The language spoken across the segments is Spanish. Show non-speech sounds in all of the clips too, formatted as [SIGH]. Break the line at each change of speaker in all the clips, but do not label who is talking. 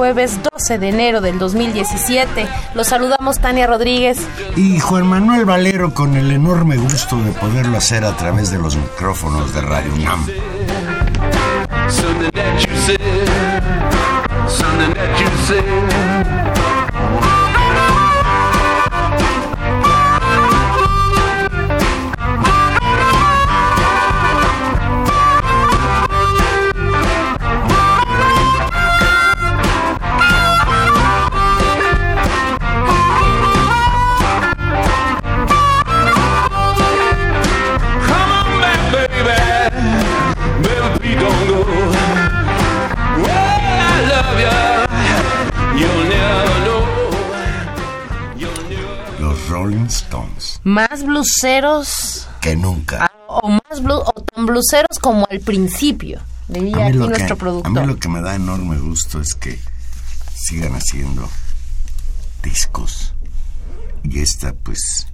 Jueves 12 de enero del 2017. Los saludamos Tania Rodríguez.
Y Juan Manuel Valero con el enorme gusto de poderlo hacer a través de los micrófonos de Radio UNAM.
Something that you said, something that you said.
Más bluseros
Que nunca.
o más blu- o tan bluseros como al principio, diría aquí nuestro
que, a
productor.
mí lo que me da enorme gusto es que sigan haciendo discos. Y esta, pues,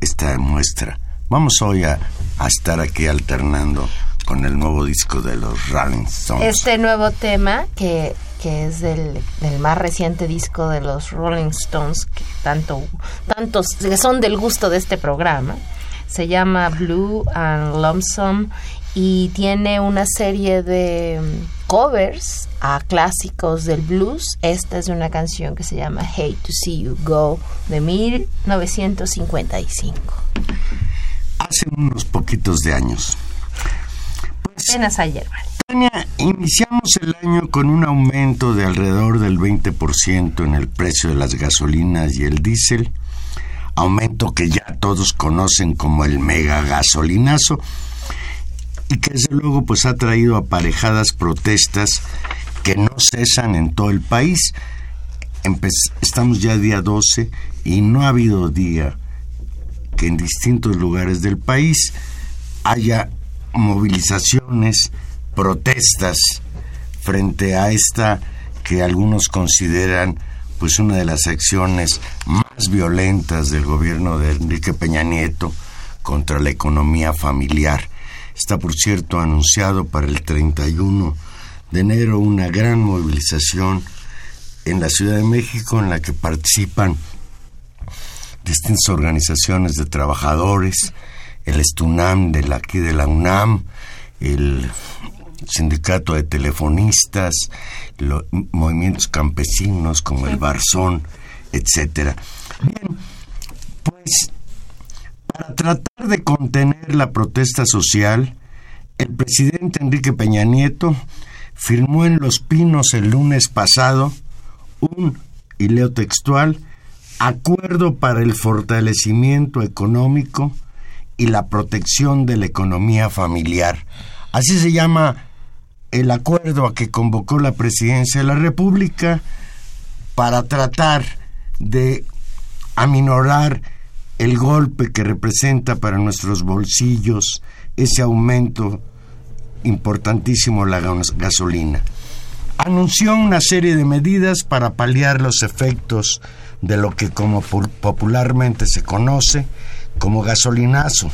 esta muestra. Vamos hoy a, a estar aquí alternando con el nuevo disco de los Rolling Stones.
Este nuevo tema que, que es del, del más reciente disco de los Rolling Stones, que tanto, tantos que son del gusto de este programa, se llama Blue and Lonesome y tiene una serie de mm, covers a clásicos del blues. Esta es una canción que se llama Hate to See You Go de 1955.
Hace unos poquitos de años.
Apenas ayer,
iniciamos el año con un aumento de alrededor del 20% en el precio de las gasolinas y el diésel, aumento que ya todos conocen como el mega gasolinazo y que desde luego pues ha traído aparejadas protestas que no cesan en todo el país. Estamos ya día 12 y no ha habido día que en distintos lugares del país haya movilizaciones, protestas frente a esta que algunos consideran pues una de las acciones más violentas del gobierno de Enrique Peña Nieto contra la economía familiar. Está por cierto anunciado para el 31 de enero una gran movilización en la Ciudad de México en la que participan distintas organizaciones de trabajadores, el Estunam de la, aquí de la UNAM, el sindicato de telefonistas, los movimientos campesinos como el Barzón, etcétera. Bien, pues para tratar de contener la protesta social, el presidente Enrique Peña Nieto firmó en Los Pinos el lunes pasado un, y leo textual, acuerdo para el fortalecimiento económico y la protección de la economía familiar. Así se llama el acuerdo a que convocó la presidencia de la República para tratar de aminorar el golpe que representa para nuestros bolsillos ese aumento importantísimo de la gas- gasolina. Anunció una serie de medidas para paliar los efectos de lo que como pu- popularmente se conoce como gasolinazo.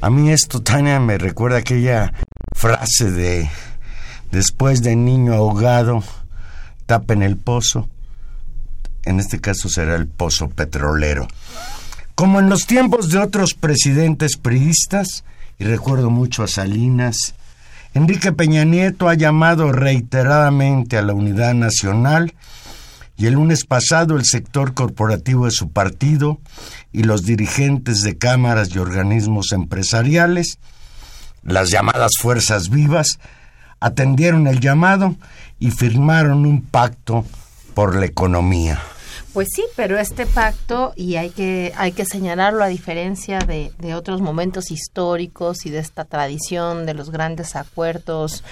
A mí esto, Tania, me recuerda aquella frase de después de niño ahogado, tapen el pozo. En este caso será el pozo petrolero. Como en los tiempos de otros presidentes priistas, y recuerdo mucho a Salinas, Enrique Peña Nieto ha llamado reiteradamente a la unidad nacional y el lunes pasado el sector corporativo de su partido y los dirigentes de cámaras y organismos empresariales, las llamadas fuerzas vivas, atendieron el llamado y firmaron un pacto por la economía.
Pues sí, pero este pacto, y hay que, hay que señalarlo a diferencia de, de otros momentos históricos y de esta tradición de los grandes acuerdos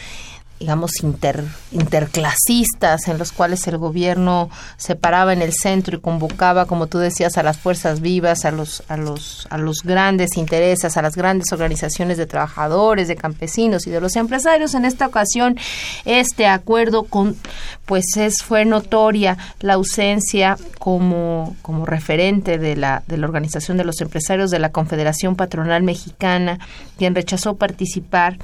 digamos, inter, interclasistas, en los cuales el gobierno se paraba en el centro y convocaba, como tú decías, a las fuerzas vivas, a los, a los, a los grandes intereses, a las grandes organizaciones de trabajadores, de campesinos y de los empresarios. En esta ocasión, este acuerdo con, pues es, fue notoria la ausencia como, como referente de la, de la Organización de los Empresarios de la Confederación Patronal Mexicana, quien rechazó participar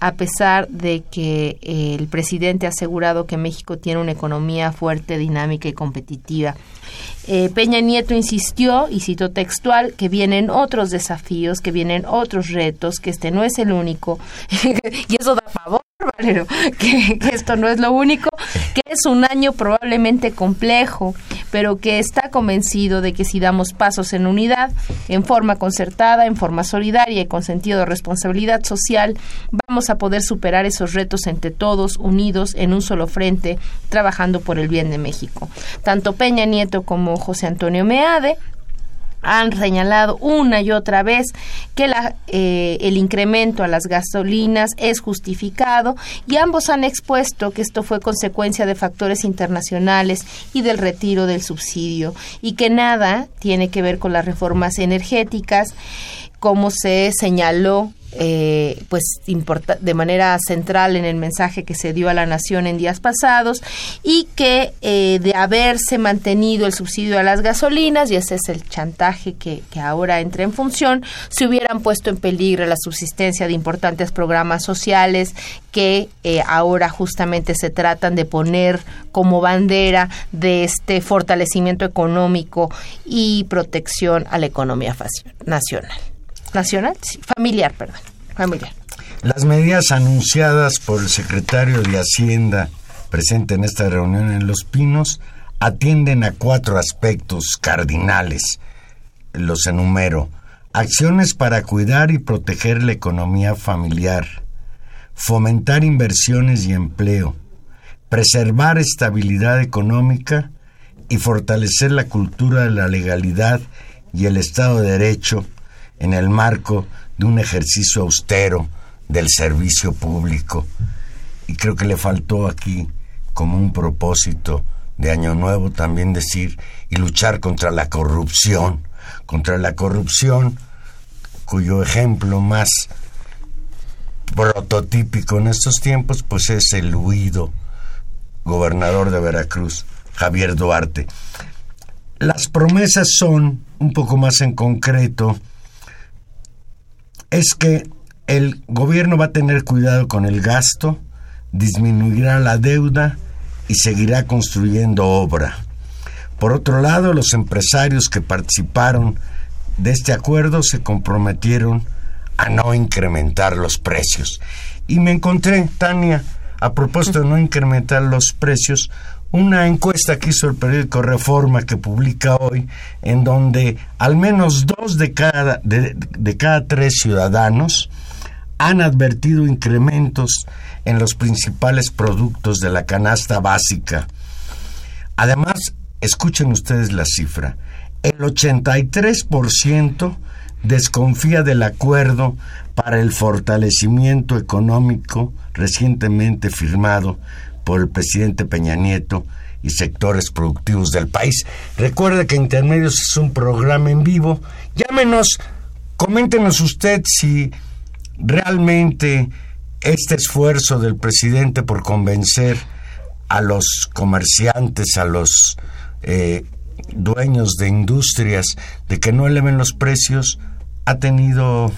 a pesar de que eh, el presidente ha asegurado que México tiene una economía fuerte, dinámica y competitiva. Eh, Peña Nieto insistió, y citó textual, que vienen otros desafíos, que vienen otros retos, que este no es el único, [LAUGHS] y eso da favor Valero, [LAUGHS] que, esto no es lo único, que es un año probablemente complejo, pero que está convencido de que si damos pasos en unidad, en forma concertada, en forma solidaria y con sentido de responsabilidad social, vamos a poder superar esos retos entre todos, unidos en un solo frente, trabajando por el bien de México. Tanto Peña Nieto como José Antonio Meade han señalado una y otra vez que la, eh, el incremento a las gasolinas es justificado y ambos han expuesto que esto fue consecuencia de factores internacionales y del retiro del subsidio y que nada tiene que ver con las reformas energéticas como se señaló eh, pues de manera central en el mensaje que se dio a la nación en días pasados y que eh, de haberse mantenido el subsidio a las gasolinas y ese es el chantaje que, ahora entra en función se hubieran puesto en peligro la subsistencia de importantes programas sociales que eh, ahora justamente se tratan de poner como bandera de este fortalecimiento económico y protección a la economía nacional nacional, familiar, perdón, familiar.
Las medidas anunciadas por el secretario de Hacienda presente en esta reunión en Los Pinos atienden a cuatro aspectos cardinales. Los enumero. Acciones para cuidar y proteger la economía familiar, fomentar inversiones y empleo, preservar estabilidad económica y fortalecer la cultura de la legalidad y el Estado de Derecho en el marco de un ejercicio austero del servicio público. Y creo que le faltó aquí como un propósito de Año Nuevo también decir y luchar contra la corrupción, contra la corrupción cuyo ejemplo más prototípico en estos tiempos pues es el huido gobernador de Veracruz, Javier Duarte. Las promesas son, un poco más en concreto, es que el gobierno va a tener cuidado con el gasto, disminuirá la deuda y seguirá construyendo obra. Por otro lado, los empresarios que participaron de este acuerdo se comprometieron a no incrementar los precios. Y me encontré, Tania, a propósito de no incrementar los precios, una encuesta que hizo el periódico Reforma que publica hoy, en donde al menos dos de cada, de, cada tres ciudadanos han advertido incrementos en los principales productos de la canasta básica. Además, escuchen ustedes la cifra, el 83% desconfía del acuerdo para el fortalecimiento económico recientemente firmado por el presidente Peña Nieto y sectores productivos del país. Recuerde que Intermedios es un programa en vivo. Llámenos, coméntenos usted si realmente este esfuerzo del presidente por convencer a los comerciantes, a los eh, dueños de industrias de que no eleven los precios, ha tenido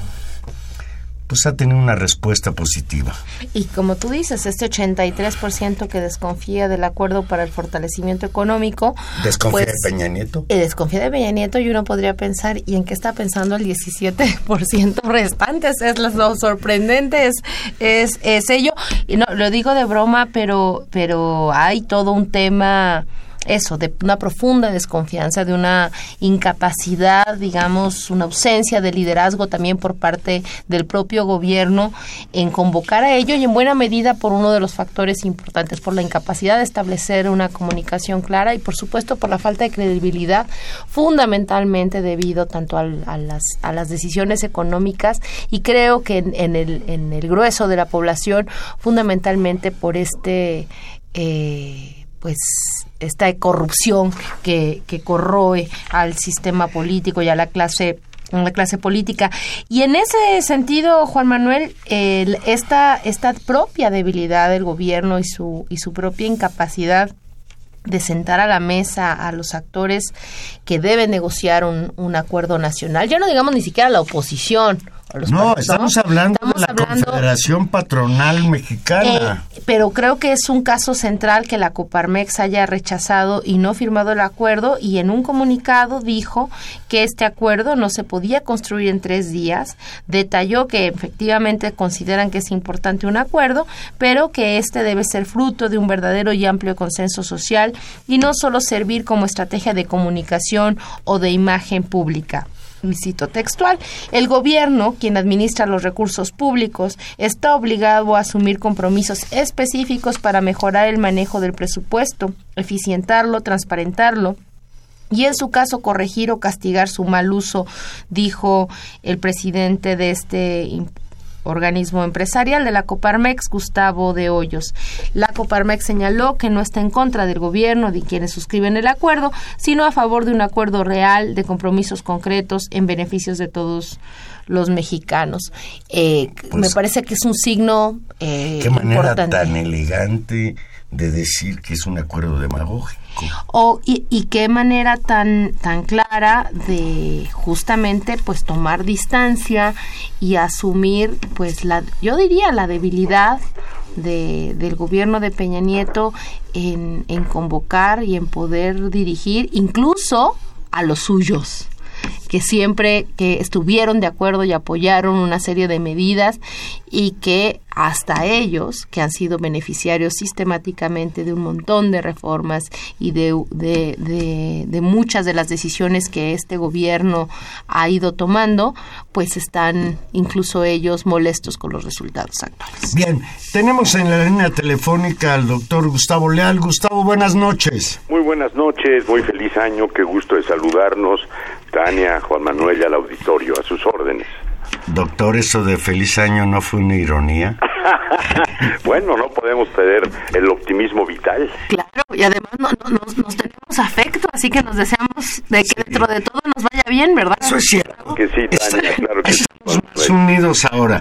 pues ha tenido una respuesta positiva.
Y como tú dices, este 83% que desconfía del acuerdo para el fortalecimiento económico.
¿Desconfía
pues,
de Peña Nieto?
eh, desconfía de Peña Nieto y uno podría pensar, ¿y en qué está pensando el 17% [LAUGHS] restantes? Es lo, lo sorprendente, es, es, es ello. Y no, lo digo de broma, pero, pero hay todo un tema eso, de una profunda desconfianza, de una incapacidad, digamos, una ausencia de liderazgo también por parte del propio gobierno en convocar a ello y en buena medida por uno de los factores importantes, por la incapacidad de establecer una comunicación clara y por supuesto por la falta de credibilidad, fundamentalmente debido tanto al- a, las, a las decisiones económicas y creo que en, en el, en el grueso de la población, fundamentalmente por este... eh, pues esta corrupción que, que corroe al sistema político y a la clase a la clase política y en ese sentido Juan Manuel el- esta esta propia debilidad del gobierno y su y su propia incapacidad de sentar a la mesa a los actores que deben negociar un, un acuerdo nacional. Ya no digamos ni siquiera la oposición. Los
No, estamos hablando
Estamos
de la
hablando-
Confederación Patronal Mexicana.
eh, pero creo que es un caso central que la Coparmex haya rechazado y no firmado el acuerdo y en un comunicado dijo que este acuerdo no se podía construir en tres días. Detalló que efectivamente consideran que es importante un acuerdo, pero que este debe ser fruto de un verdadero y amplio consenso social y no solo servir como estrategia de comunicación o de imagen pública. Y cito textual, el gobierno, quien administra los recursos públicos, está obligado a asumir compromisos específicos para mejorar el manejo del presupuesto, eficientarlo, transparentarlo, y en su caso corregir o castigar su mal uso, dijo el presidente de este organismo empresarial de la Coparmex, Gustavo de Hoyos. La Coparmex señaló que no está en contra del gobierno de quienes suscriben el acuerdo, sino a favor de un acuerdo real de compromisos concretos en beneficios de todos los mexicanos. Eh,
Pues,
me parece que es un signo eh,
Qué manera
importante.
tan elegante de decir que es un acuerdo demagógico.
O, y, y qué manera tan, tan clara de justamente pues tomar distancia y asumir pues la, yo diría la debilidad de, del gobierno de Peña Nieto en, en convocar y en poder dirigir incluso a los suyos que siempre que estuvieron de acuerdo y apoyaron una serie de medidas y que hasta ellos, que han sido beneficiarios sistemáticamente de un montón de reformas y de, de, de, de muchas de las decisiones que este gobierno ha ido tomando, pues están incluso ellos molestos con los resultados actuales.
Bien, tenemos en la línea telefónica al doctor Gustavo Leal. Gustavo, buenas noches.
Muy buenas noches, muy feliz año, qué gusto de saludarnos, Tania, Juan Manuel y al auditorio, a sus órdenes.
Doctor, eso de feliz año no fue una ironía. [LAUGHS]
bueno, no podemos perder el optimismo vital.
Claro, y además no, no- nos, nos tenemos afecto, así que nos deseamos de que dentro de todo nos vaya bien, ¿verdad?
Eso es cierto.
Que sí, Tania, claro que sí.
Estamos más unidos ahora.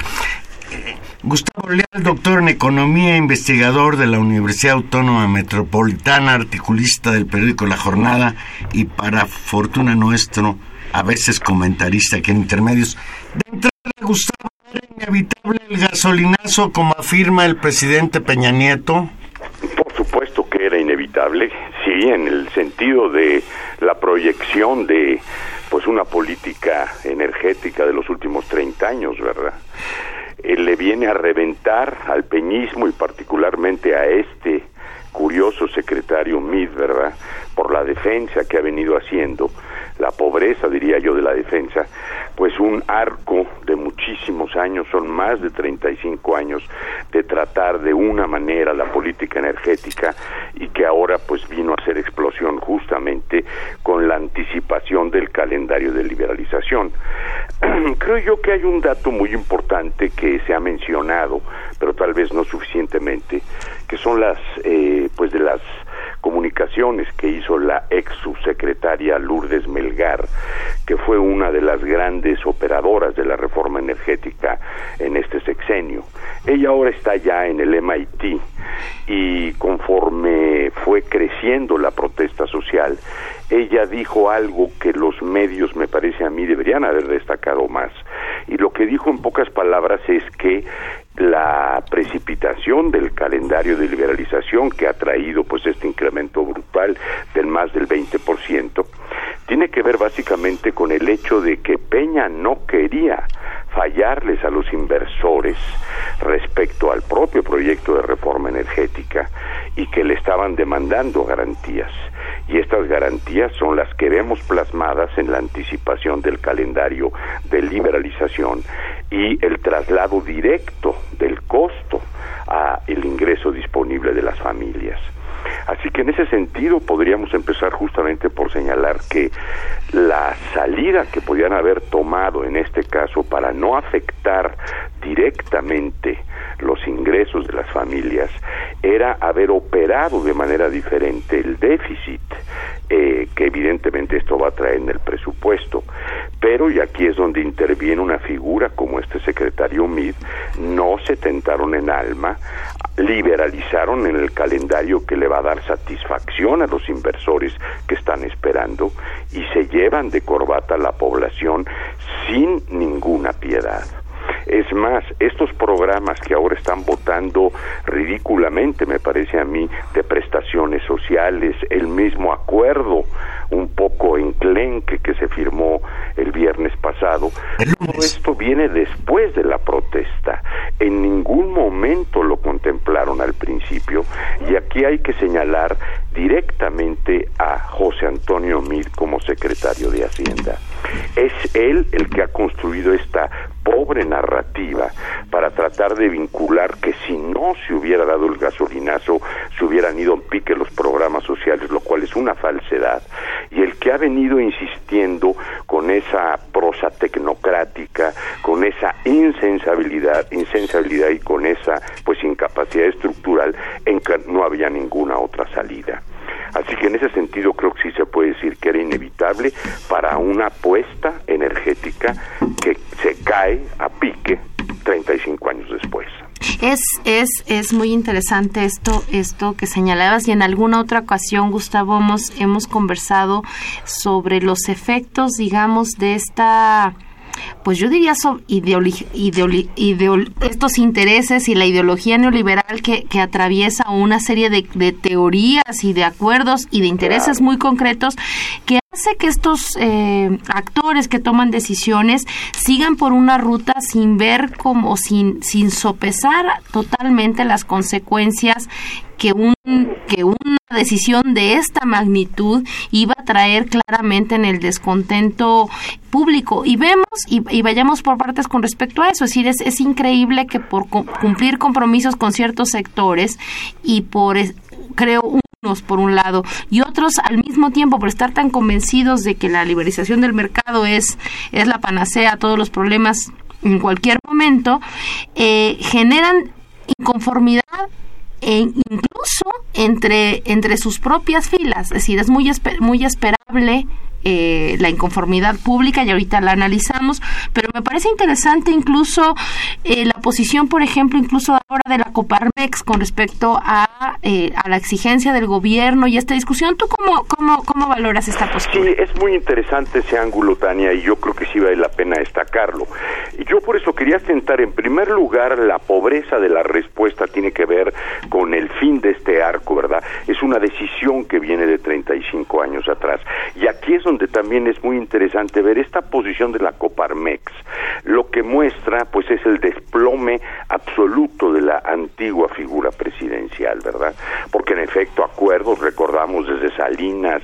Gustavo Leal, doctor en Economía, investigador de la Universidad Autónoma Metropolitana, articulista del periódico La Jornada y para fortuna nuestro, a veces comentarista aquí en Intermedios. De entrada, Gustavo, ¿era inevitable el gasolinazo como afirma el presidente Peña Nieto?
Por supuesto que era inevitable, sí, en el sentido de la proyección de pues una política energética de los últimos 30 años, ¿verdad? Eh, le viene a reventar al peñismo y particularmente a este curioso secretario Mid, ¿verdad? Por la defensa que ha venido haciendo, la pobreza, diría yo, de la defensa, pues un arco de muchísimos años, son más de 35 años de tratar de una manera la política energética y que ahora pues vino a hacer explosión justamente con la anticipación del calendario de liberalización. [CLEARS THROAT] Creo yo que hay un dato muy importante que se ha mencionado, pero tal vez no suficientemente, que son las eh, pues de las comunicaciones que hizo la ex subsecretaria Lourdes Melgar, que fue una de las grandes operadoras de la reforma energética en este sexenio. Ella ahora está ya en el MIT y conforme fue creciendo la protesta social, ella dijo algo que los medios, me parece a mí, deberían haber destacado más, y lo que dijo en pocas palabras es que la precipitación del calendario de liberalización que ha traído pues este incremento brutal del más del 20% tiene que ver básicamente con el hecho de que Peña no quería fallarles a los inversores respecto al propio proyecto de reforma energética y que le estaban demandando garantías. Y estas garantías son las que vemos plasmadas en la anticipación del calendario de liberalización y el traslado directo del costo a el ingreso disponible de las familias. Así que en ese sentido podríamos empezar justamente por señalar que la salida que podían haber tomado en este caso para no afectar directamente los ingresos de las familias era haber operado de manera diferente el déficit eh, que evidentemente esto va a traer en el presupuesto. Pero, y aquí es donde interviene una figura como este secretario MID, no se tentaron en alma, liberalizaron en el calendario que le va a dar satisfacción a los inversores que están esperando y se llevan de corbata a la población sin ninguna piedad. Es más, estos programas que ahora están votando ridículamente, me parece a mí, de prestaciones sociales, el mismo acuerdo un poco enclenque que se firmó el viernes pasado, todo esto viene después de la protesta. En ningún momento lo contemplaron al principio y aquí hay que señalar directamente a José Antonio Mid como secretario de Hacienda. Es él el que ha construido esta pobre narrativa para tratar de vincular que si no se hubiera dado el gasolinazo, se hubieran ido en pique los programas sociales, lo cual es una falsedad, y el que ha venido insistiendo con esa prosa tecnocrática, con esa insensibilidad, insensibilidad y con esa pues incapacidad estructural en que no había ninguna otra salida. Así que en ese sentido creo que sí se puede decir que era inevitable para una apuesta energética que se cae a pique 35 años después.
Es, es, es muy interesante esto, esto que señalabas y en alguna otra ocasión, Gustavo, hemos, hemos conversado sobre los efectos, digamos, de esta pues yo diría sobre estos intereses y la ideología neoliberal que, que atraviesa una serie de, de, teorías y de acuerdos y de intereses muy concretos que hace que estos eh, actores que toman decisiones sigan por una ruta sin ver como sin sin sopesar totalmente las consecuencias que un que decisión de esta magnitud iba a traer claramente en el descontento público. Y vemos y, vayamos por partes con respecto a eso. Es decir es, es increíble que por cumplir compromisos con ciertos sectores y por creo unos por un lado y otros al mismo tiempo por estar tan convencidos de que la liberalización del mercado es es la panacea a todos los problemas en cualquier momento eh, generan inconformidad e incluso entre, entre sus propias filas. Es decir, es muy, muy esperable eh, la inconformidad pública y ahorita la analizamos, pero me parece interesante incluso eh, la posición, por ejemplo, incluso ahora de la Coparmex con respecto a, eh, a la exigencia del gobierno y esta discusión. ¿Tú cómo, cómo, cómo valoras esta postura?
Sí, es muy interesante ese ángulo, Tania, y yo creo que sí vale la quería sentar en primer lugar la pobreza de la respuesta tiene que ver con el fin de este arco, ¿verdad? Es una decisión que viene de 35 años atrás. Y aquí es donde también es muy interesante ver esta posición de la Coparmex. Lo que muestra, pues, es el desplome absoluto de la antigua figura presidencial, ¿verdad? Porque en efecto acuerdos, recordamos desde Salinas,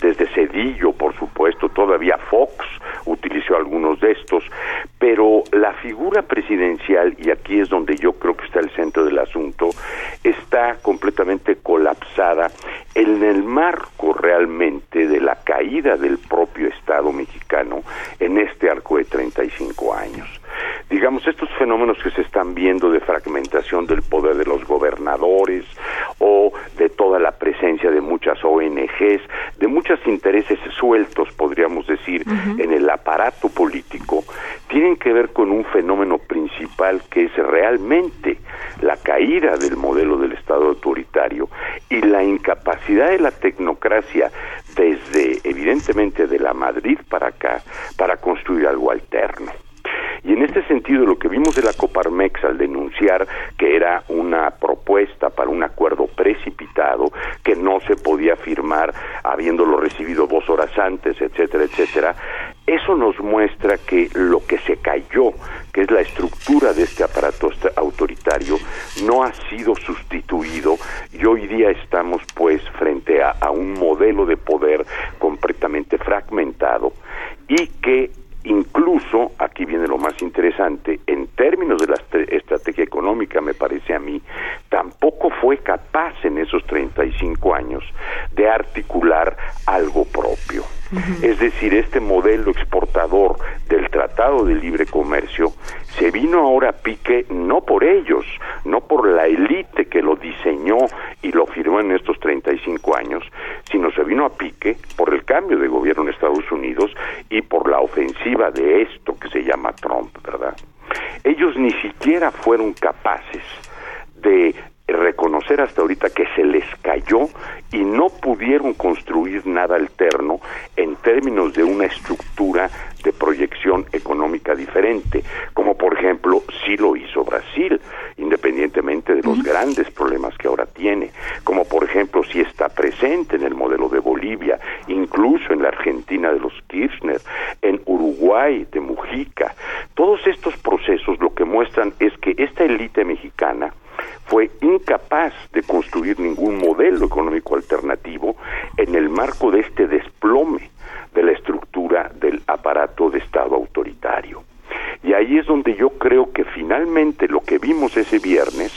desde Cedillo, por supuesto, todavía Fox utilizó algunos de estos, pero la figura presidencial, y aquí es donde yo creo que está el centro del asunto, está completamente colapsada en el marco realmente de la caída del propio Estado mexicano en este arco de 35 años. Digamos, estos fenómenos que se están viendo de fragmentación del poder de los gobernadores o de toda la presencia de muchas ONGs, de muchos intereses sueltos, podríamos decir, en el aparato político, tienen que ver con un fenómeno principal que es realmente la caída del modelo del Estado autoritario y la incapacidad de la tecnocracia desde, evidentemente, de la Madrid para acá, para construir algo alterno. Y en este sentido, lo que vimos de la Coparmex al denunciar que era una propuesta para un acuerdo precipitado, que no se podía firmar habiéndolo recibido dos horas antes, etcétera, etcétera, eso nos muestra que lo que se cayó, que es la estructura de este aparato autoritario, no ha sido sustituido y hoy día estamos pues frente a, a un modelo de poder completamente fragmentado y que incluso, aquí viene lo más interesante, en términos de la estrategia económica, me parece a mí, tampoco fue capaz en esos 35 años de articular algo propio. Es decir, este modelo exportador del Tratado de Libre Comercio se vino ahora a pique no por ellos, no por la élite que lo diseñó y lo firmó en estos 35 años, sino se vino a pique por el cambio de gobierno en Estados Unidos y por la ofensiva de esto que se llama Trump, ¿verdad? Ellos ni siquiera fueron capaces de reconocer hasta ahorita que se les cayó y no pudieron construir nada alterno en términos de una estructura de proyección económica diferente, como por ejemplo sí lo hizo Brasil, independientemente de los grandes problemas que ahora tiene, como por ejemplo sí está presente en el modelo de Bolivia, incluso en la Argentina de los Kirchner, en Uruguay de Mujica. Todos estos procesos lo que muestran es que esta élite mexicana fue incapaz de construir ningún modelo económico alternativo en el marco de este desplome de la estructura del aparato de Estado autoritario. Y ahí es donde yo creo que finalmente lo que vimos ese viernes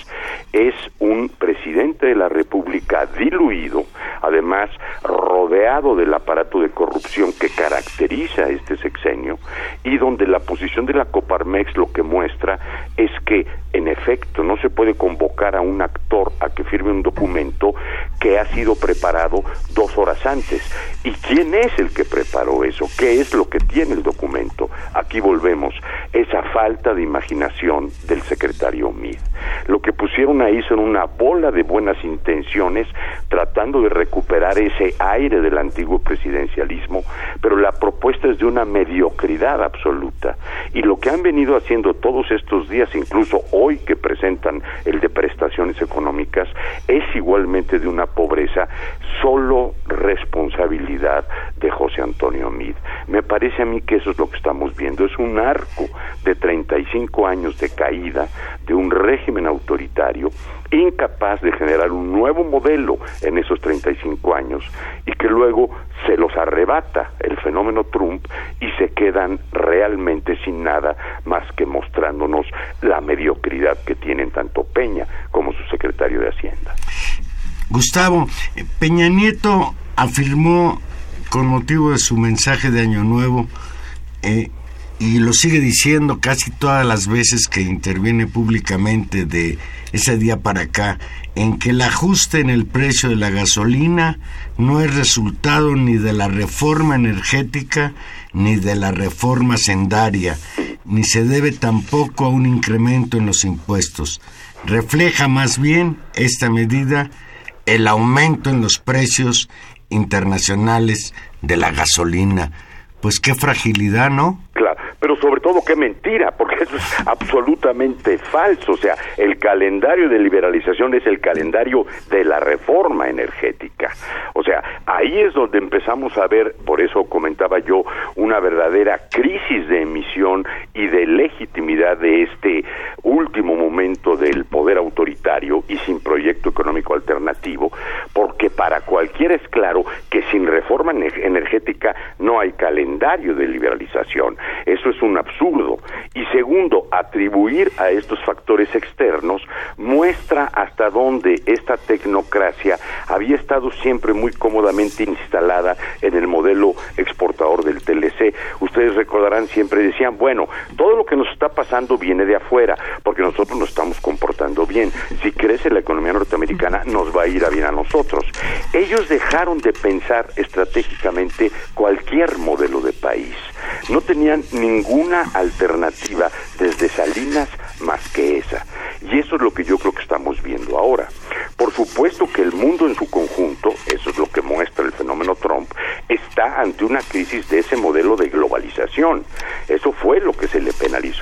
es un presidente de la República diluido, además rodeado del aparato de corrupción que caracteriza este sexenio y donde la posición de la Coparmex lo que muestra es que en efecto no se puede convocar a un actor a que firme un documento que ha sido preparado dos horas antes. ¿Y quién es el que preparó eso? ¿Qué es lo que tiene el documento? Aquí volvemos, esa falta de imaginación del secretario Mid. Lo que pusieron ahí son una bola de buenas intenciones tratando de recuperar ese aire del antiguo presidencialismo, pero la propuesta es de una mediocridad absoluta. Y lo que han venido haciendo todos estos días, incluso hoy que presentan el de prestaciones económicas, es igualmente de una pobreza solo responsabilidad de José Antonio Mid. Me parece a mí que eso es lo que estamos viendo, es un arco de 35 años de caída de un régimen autoritario incapaz de generar un nuevo modelo en esos 35 años y que luego se los arrebata el fenómeno Trump y se quedan realmente sin nada más que mostrándonos la mediocridad que tienen tanto Peña como su secretario de Hacienda.
Gustavo, Peña Nieto afirmó con motivo de su mensaje de Año Nuevo eh, y lo sigue diciendo casi todas las veces que interviene públicamente de ese día para acá, en que el ajuste en el precio de la gasolina no es resultado ni de la reforma energética ni de la reforma sendaria, ni se debe tampoco a un incremento en los impuestos. Refleja más bien esta medida el aumento en los precios internacionales de la gasolina. Pues qué fragilidad, ¿no?
Claro, pero sobre todo qué mentira, [LAUGHS] porque eso es absolutamente falso. O sea, el calendario de liberalización es el calendario de la reforma energética. O sea, ahí es donde empezamos a ver, por eso comentaba yo, una verdadera crisis de emisión y de legitimidad de este último momento del poder autoritario y sin proyecto económico alternativo, porque para cualquiera es claro que sin reforma energética no hay calendario de liberalización. Eso es un absurdo. Y segundo, atribuir a estos factores externos muestra hasta dónde esta tecnocracia había estado siempre muy cómodamente instalada en el modelo exportador del TLC. Ustedes recordarán, siempre decían, bueno, todo lo que nos está pasando viene de afuera, porque nosotros nos estamos Si crece la economía norteamericana, nos va a ir a bien a nosotros. Ellos dejaron de pensar estratégicamente cualquier modelo de país. No tenían ninguna alternativa desde Salinas más que esa. Y eso es lo que yo creo que estamos viendo ahora. Por supuesto que el mundo en su conjunto, eso es lo que muestra el fenómeno Trump, está ante una crisis de ese modelo de globalización. Eso fue lo que se le penalizó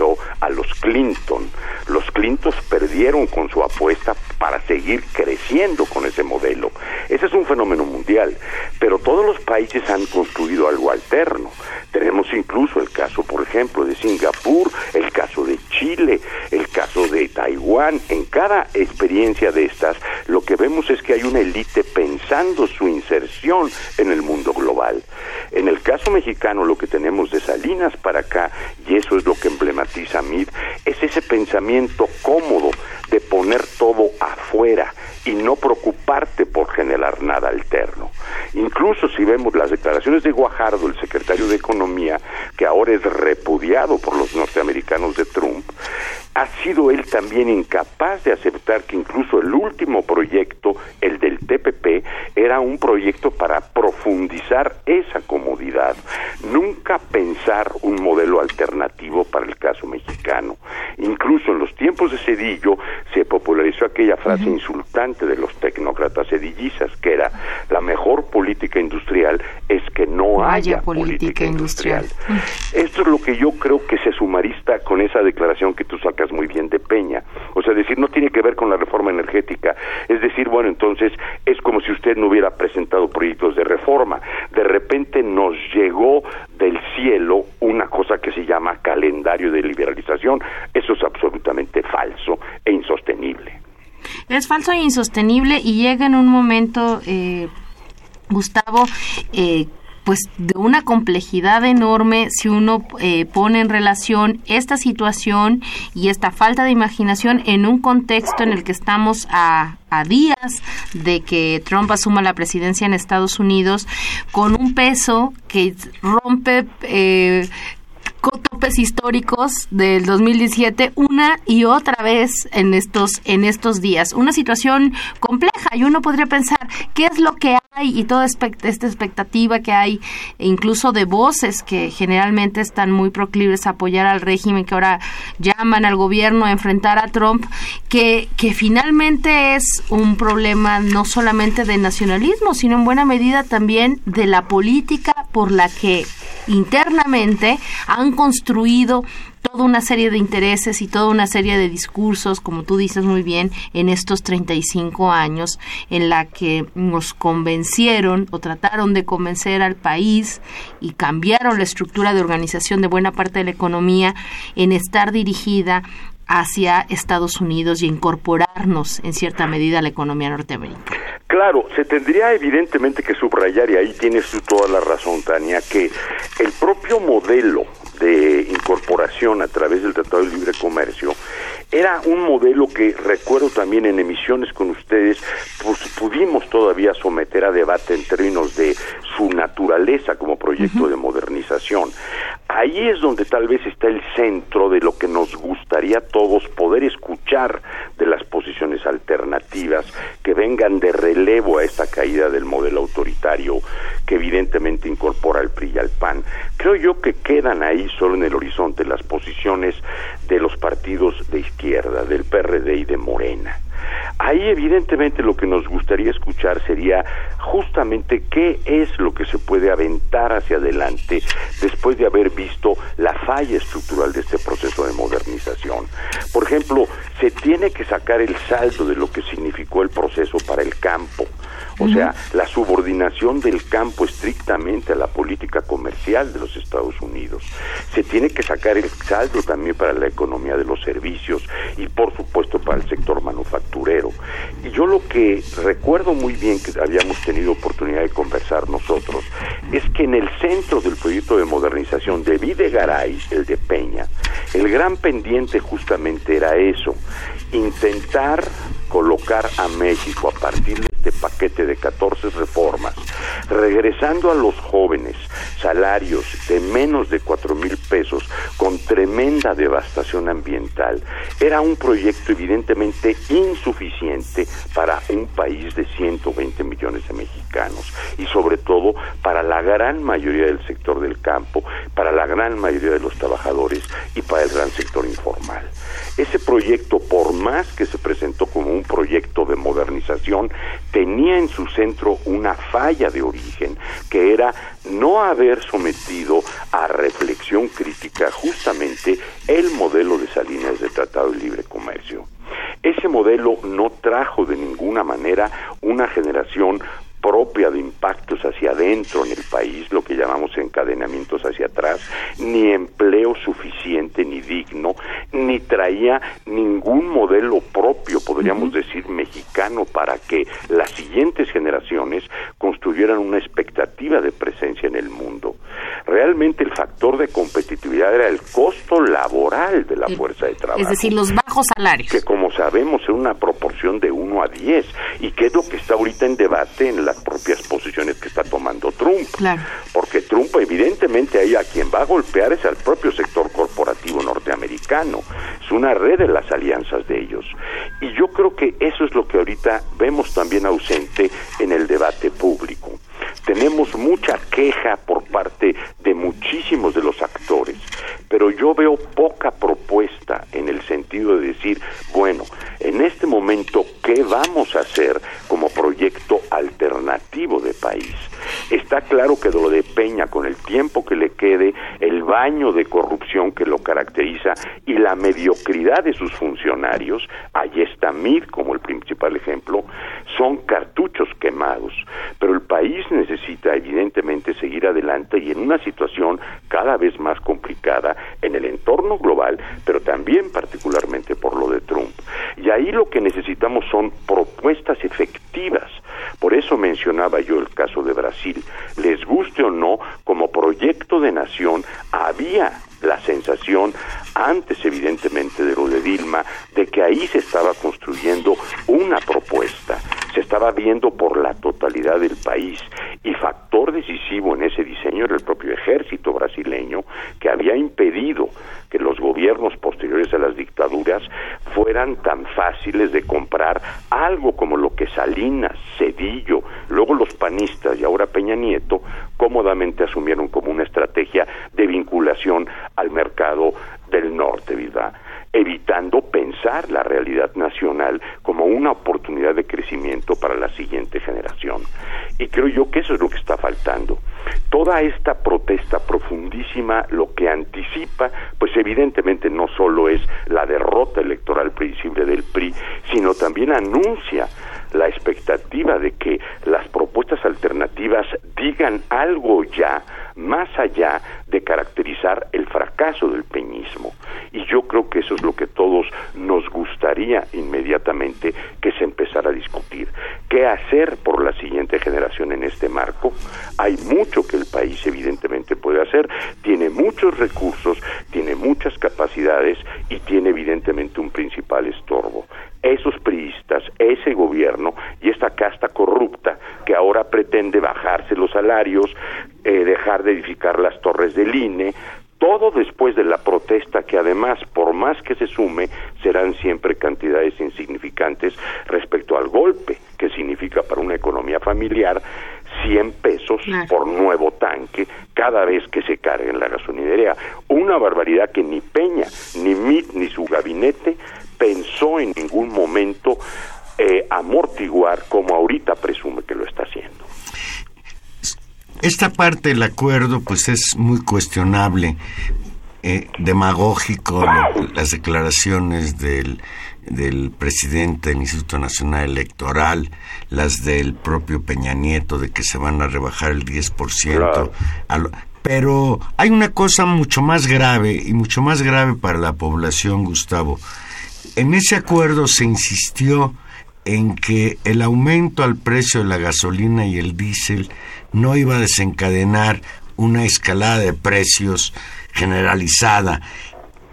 perdieron con su apuesta para seguir creciendo con ese modelo. Ese es un fenómeno mundial, pero todos los países han construido algo alterno. Tenemos incluso el caso, por ejemplo, de Singapur, el caso de Chile, el caso de Taiwán. En cada experiencia de estas, lo que vemos es que hay una élite pensando su inserción en el mundo global. En el caso mexicano, lo que tenemos de Salinas para acá, y eso es lo que emblematiza MID, es ese pensamiento cómodo de poner todo afuera y no preocuparte por generar nada alterno. Incluso si vemos las declaraciones de Guajardo, el secretario de Economía, que ahora es repudiado por los norteamericanos de Trump, ha sido él también incapaz de aceptar que incluso el último proyecto, el del TPP, era un proyecto para profundizar esa comodidad, nunca pensar un modelo alternativo para el caso mexicano. Incluso en los tiempos de Cedillo se popularizó aquella frase insultante de los tecnócratas cedillizas, que era la mejor política industrial es que no, haya, política, industrial. Que yo creo que se sumarista con esa declaración que tú sacas muy bien de Peña. O sea, decir, no tiene que ver con la reforma energética. Es decir, bueno, entonces es como si usted no hubiera presentado proyectos de reforma. De repente nos llegó del cielo una cosa que se llama calendario de liberalización. Eso es absolutamente falso e insostenible.
Es falso e insostenible y llega en un momento, eh, Gustavo, eh, pues de una complejidad enorme si uno eh, pone en relación esta situación y esta falta de imaginación en un contexto en el que estamos a, a días de que Trump asuma la presidencia en Estados Unidos con un peso que rompe eh, históricos del 2017 una y otra vez en estos en estos días. Una situación compleja y uno podría pensar qué es lo que hay y toda esta expectativa que hay incluso de voces que generalmente están muy proclives a apoyar al régimen que ahora llaman al gobierno a enfrentar a Trump que que finalmente es un problema no solamente de nacionalismo sino en buena medida también de la política por la que internamente han construido toda una serie de intereses y toda una serie de discursos, como tú dices muy bien, en estos 35 años, en la que nos convencieron o trataron de convencer al país y cambiaron la estructura de organización de buena parte de la economía en estar dirigida hacia Estados Unidos y incorporarnos en cierta medida a la economía norteamericana.
Claro, se tendría evidentemente que subrayar, y ahí tienes tú toda la razón, Tania, que el propio modelo de incorporación a través del Tratado de Libre Comercio era un modelo que recuerdo también en emisiones con ustedes, pues pudimos todavía someter a debate en términos de su naturaleza como proyecto de modernización. Ahí es donde tal vez está el centro de lo que nos gustaría a todos poder escuchar de las posiciones alternativas que vengan de relevo a esta caída del modelo autoritario que evidentemente incorpora el PRI y al PAN. Creo yo que quedan ahí solo en el horizonte las posiciones de los partidos de izquierda, del PRD y de Morena. Ahí evidentemente lo que nos gustaría escuchar sería justamente qué es lo que se puede aventar hacia adelante después de haber visto la falla estructural de este proceso de modernización. Por ejemplo, se tiene que sacar el saldo de lo que significó el proceso para el campo. O sea, la subordinación del campo estrictamente a la política comercial de los Estados Unidos. Se tiene que sacar el saldo también para la economía de los servicios y por supuesto para el sector manufacturero. Y yo lo que recuerdo muy bien que habíamos tenido oportunidad de conversar nosotros es que en el centro del proyecto de modernización de Videgaray, el de Peña, el gran pendiente justamente era eso, intentar colocar a México a partir de este paquete de 14 reformas, regresando a los jóvenes salarios de menos de 4 mil pesos con tremenda devastación ambiental, era un proyecto evidentemente insuficiente para un país de 120 millones de mexicanos y sobre todo para la gran mayoría del sector del campo, para la gran mayoría de los trabajadores y para el gran sector informal. Ese proyecto, por más que se presentó como un proyecto de modernización, tenía en su centro una falla de origen, que era no haber sometido a reflexión crítica justamente el modelo de Salinas de Tratado de Libre Comercio. Ese modelo no trajo de ninguna manera una generación propia de impactos hacia adentro en el país, lo que llamamos encadenamientos hacia atrás, ni empleo suficiente ni digno, ni traía ningún modelo propio, podríamos decir, mexicano, para que las siguientes generaciones construyeran una expectativa de presencia en el mundo. Realmente el factor de competitividad era el costo laboral de la fuerza de trabajo.
Es decir, los bajos salarios.
Que como sabemos es una proporción de 1 a 10 y que es lo que está ahorita en debate en las propias posiciones que está tomando Trump.
Claro.
Porque Trump evidentemente ahí a quien va a golpear es al propio sector corporativo norteamericano. Es una red de las alianzas de ellos. Y yo creo que eso es lo que ahorita vemos también ausente en el debate público. Tenemos mucha queja por parte de muchísimos de los actores, pero yo veo poca propuesta en el sentido de decir, bueno, en este momento, ¿qué vamos a hacer como proyecto alternativo de país? Está claro que lo de Peña, con el tiempo que le quede, el baño de corrupción que lo caracteriza y la mediocridad de sus funcionarios, allí está MIR como el principal ejemplo, son cartuchos quemados. Pero el país necesita evidentemente seguir adelante y en una situación cada vez más complicada en el entorno global, pero también particularmente por lo de Trump. Y ahí lo que necesitamos son propuestas efectivas. Por eso mencionaba yo el caso de Brasil. Les guste o no, como proyecto de nación había la sensación, antes evidentemente de lo de Dilma, de que ahí se estaba construyendo una propuesta, se estaba viendo por la totalidad del país y decisivo en ese diseño era el propio ejército brasileño que había impedido que los gobiernos posteriores a las dictaduras fueran tan fáciles de comprar algo como lo que Salinas, Cedillo, luego los panistas y ahora Peña Nieto cómodamente asumieron como una estrategia de vinculación al mercado del norte, ¿verdad? Evitando pensar la realidad nacional como una oportunidad de crecimiento para la siguiente generación. Y creo yo que eso es lo que está faltando. Toda esta protesta profundísima lo que anticipa, pues evidentemente no solo es la derrota electoral previsible del PRI, sino también anuncia la expectativa de que las propuestas alternativas digan algo ya más allá de caracterizar el fracaso del peñismo. Y yo creo que eso es lo que todos nos gustaría inmediatamente que se empezara a discutir. ¿Qué hacer por la siguiente generación en este marco? Hay mucho que el país evidentemente puede hacer, tiene muchos recursos, tiene muchas capacidades y tiene evidentemente un principal estorbo esos priistas, ese gobierno y esta casta corrupta que ahora pretende bajarse los salarios, eh, dejar de edificar las torres del INE, todo después de la protesta que además, por más que se sume, serán siempre cantidades insignificantes respecto al golpe que significa para una economía familiar 100 pesos por nuevo tanque cada vez que se cargue en la gasolinera. Una barbaridad que ni Peña, ni MIT, ni su gabinete pensó en ningún momento eh, amortiguar como ahorita presume que lo está haciendo.
Esta parte del acuerdo pues es muy cuestionable, eh, demagógico, las declaraciones del, del presidente del Instituto Nacional Electoral, las del propio Peña Nieto de que se van a rebajar el 10%. pero hay una cosa mucho más grave y mucho más grave para la población, Gustavo. En ese acuerdo se insistió en que el aumento al precio de la gasolina y el diésel no iba a desencadenar una escalada de precios generalizada.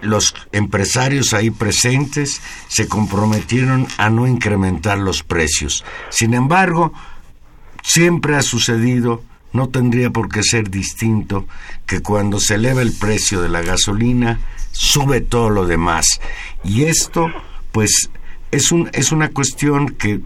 Los empresarios ahí presentes se comprometieron a no incrementar los precios. Sin embargo, siempre ha sucedido, no tendría por qué ser distinto, que cuando se eleva el precio de la gasolina, sube todo lo demás. Y esto, pues, es, un, es una cuestión que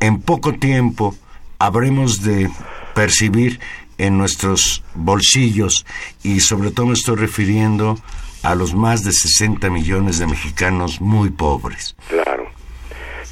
en poco tiempo habremos de percibir en nuestros bolsillos y sobre todo me estoy refiriendo a los más de 60 millones de mexicanos muy pobres.
Claro.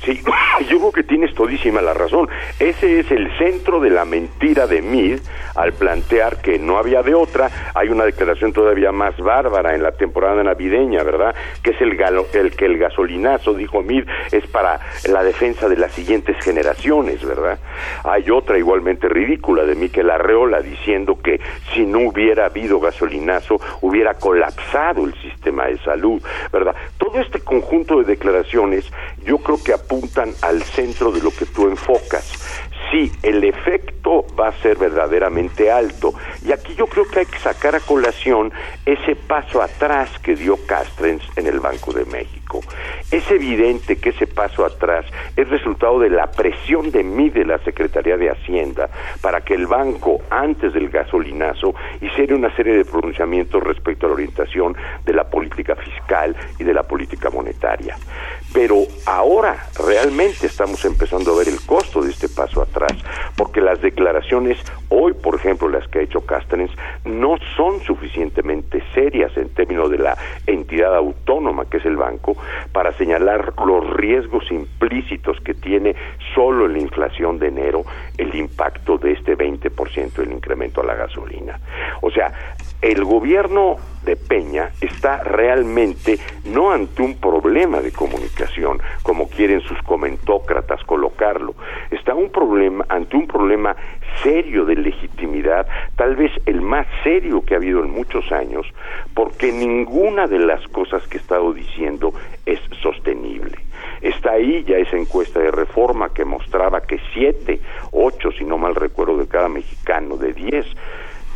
Sí, yo creo que tienes todísima la razón. Ese es el centro de la mentira de Mid al plantear que no había de otra. Hay una declaración todavía más bárbara en la temporada navideña, ¿verdad? Que es el, galo- el que el gasolinazo, dijo Mid, es para la defensa de las siguientes generaciones, ¿verdad? Hay otra igualmente ridícula de Miquel Arreola diciendo que si no hubiera habido gasolinazo hubiera colapsado el sistema de salud, ¿verdad? Todo este conjunto de declaraciones yo creo que apuntan centro de lo que tú enfocas. Sí, el efecto va a ser verdaderamente alto. Y aquí yo creo que hay que sacar a colación ese paso atrás que dio Castrens en el Banco de México. Es evidente que ese paso atrás es resultado de la presión de mí de la Secretaría de Hacienda para que el banco, antes del gasolinazo, hiciera una serie de pronunciamientos respecto a la orientación de la política fiscal y de la política monetaria. Pero ahora realmente estamos empezando a ver el costo de este paso atrás, porque las declaraciones hoy, por ejemplo, las que ha hecho Castells, no son suficientemente serias en términos de la entidad autónoma que es el banco para señalar los riesgos implícitos que tiene solo en la inflación de enero el impacto de este 20% del incremento a la gasolina. O sea, el gobierno de Peña está realmente no ante un problema de comunicación, como quieren sus comentócratas colocarlo, está un problema ante un problema serio de legitimidad, tal vez el más serio que ha habido en muchos años, porque ninguna de las cosas que he estado diciendo es sostenible. Está ahí ya esa encuesta de reforma que mostraba que siete, ocho, si no mal recuerdo, de cada mexicano, de diez,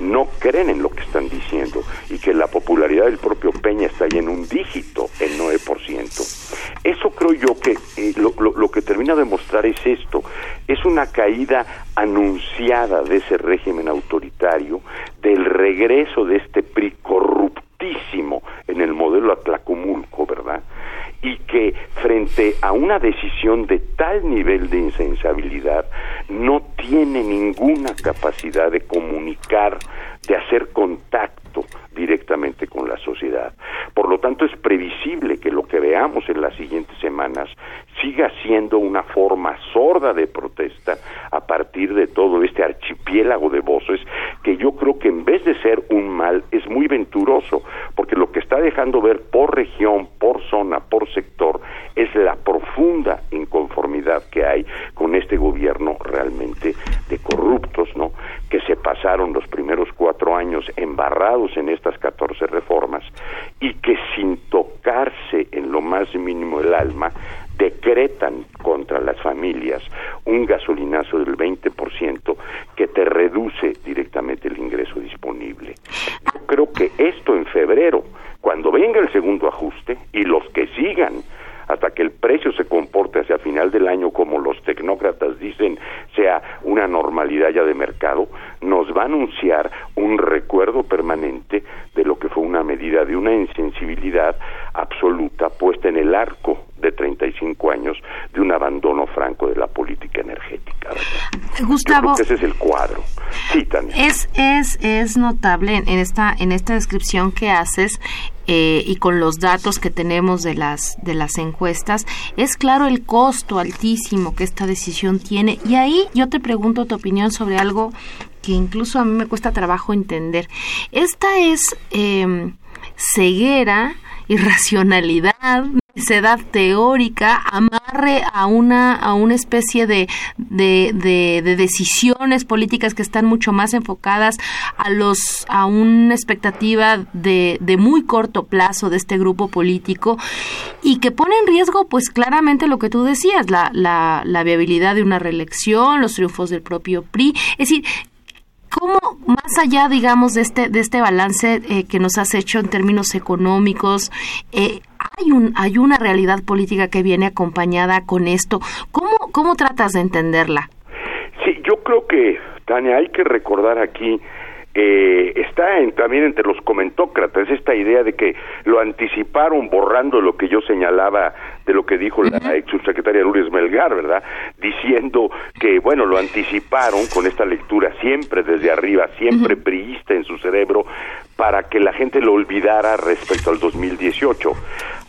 no creen en lo que están diciendo y que la popularidad del propio Peña está ahí en un dígito, el 9%. Eso creo yo que eh, lo, lo- lo que termina de mostrar es esto, es una caída anunciada de ese régimen autoritario, del regreso de este PRI corruptísimo en el modelo Atlacomulco, ¿verdad? Y que frente a una decisión de tal nivel de insensibilidad no tiene ninguna capacidad de comunicar, de hacer contacto directamente con la sociedad. Por lo tanto, es previsible que lo que veamos en las siguientes semanas siga siendo una forma sorda de protesta a partir de todo este archipiélago de voces que yo creo que en vez de ser un mal es muy venturoso, porque está dejando ver por región, por zona, por sector, es la profunda inconformidad que hay con este gobierno realmente de corruptos, ¿no? Que se pasaron los primeros cuatro años embarrados en estas 14 reformas y que sin tocarse en lo más mínimo el alma, decretan contra las familias un gasolinazo del 20% que te reduce directamente el ingreso disponible. Yo creo que esto en febrero, cuando venga el segundo ajuste y los que sigan hasta que el precio se comporte hacia final del año como los tecnócratas dicen sea una normalidad ya de mercado, nos va a anunciar un recuerdo permanente de lo que fue una medida de una insensibilidad absoluta puesta en el arco de 35 años de un abandono franco de la política energética. ¿verdad?
Gustavo,
ese es el cuadro. Sí,
es, es, es notable en esta, en esta descripción que haces eh, y con los datos que tenemos de las, de las encuestas, es claro el costo altísimo que esta decisión tiene. Y ahí yo te pregunto tu opinión sobre algo que incluso a mí me cuesta trabajo entender. Esta es eh, ceguera, irracionalidad, necedad teórica, a una, a una especie de, de, de, de decisiones políticas que están mucho más enfocadas a los, a una expectativa de, de muy corto plazo de este grupo político y que pone en riesgo, pues claramente lo que tú decías, la, la, la viabilidad de una reelección, los triunfos del propio PRI. Es decir, ¿Cómo, más allá, digamos, de este, de este balance eh, que nos has hecho en términos económicos, eh, hay, un, hay una realidad política que viene acompañada con esto? ¿Cómo, cómo tratas de entenderla?
Sí, yo creo que, Tania, hay que recordar aquí, eh, está en- también entre los comentócratas esta idea de que lo anticiparon borrando lo que yo señalaba de lo que dijo la ex subsecretaria Lourdes Melgar, ¿verdad? Diciendo que, bueno, lo anticiparon con esta lectura siempre desde arriba, siempre priista en su cerebro, para que la gente lo olvidara respecto al 2018.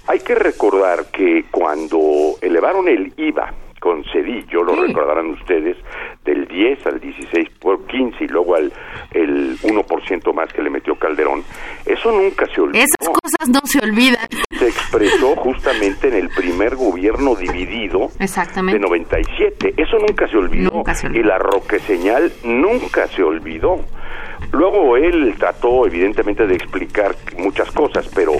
Hay que recordar que cuando elevaron el IVA, con Cedillo, lo recordarán ustedes, del 10 al 16 por 15 y luego al el 1% más que le metió Calderón, eso nunca se olvidó.
Esas cosas no se olvidan.
Se expresó justamente en el primer gobierno dividido
Exactamente.
de 97. Eso nunca se olvidó.
Nunca se olvidó.
Y la Roque Señal nunca se olvidó. Luego él trató evidentemente de explicar muchas cosas, pero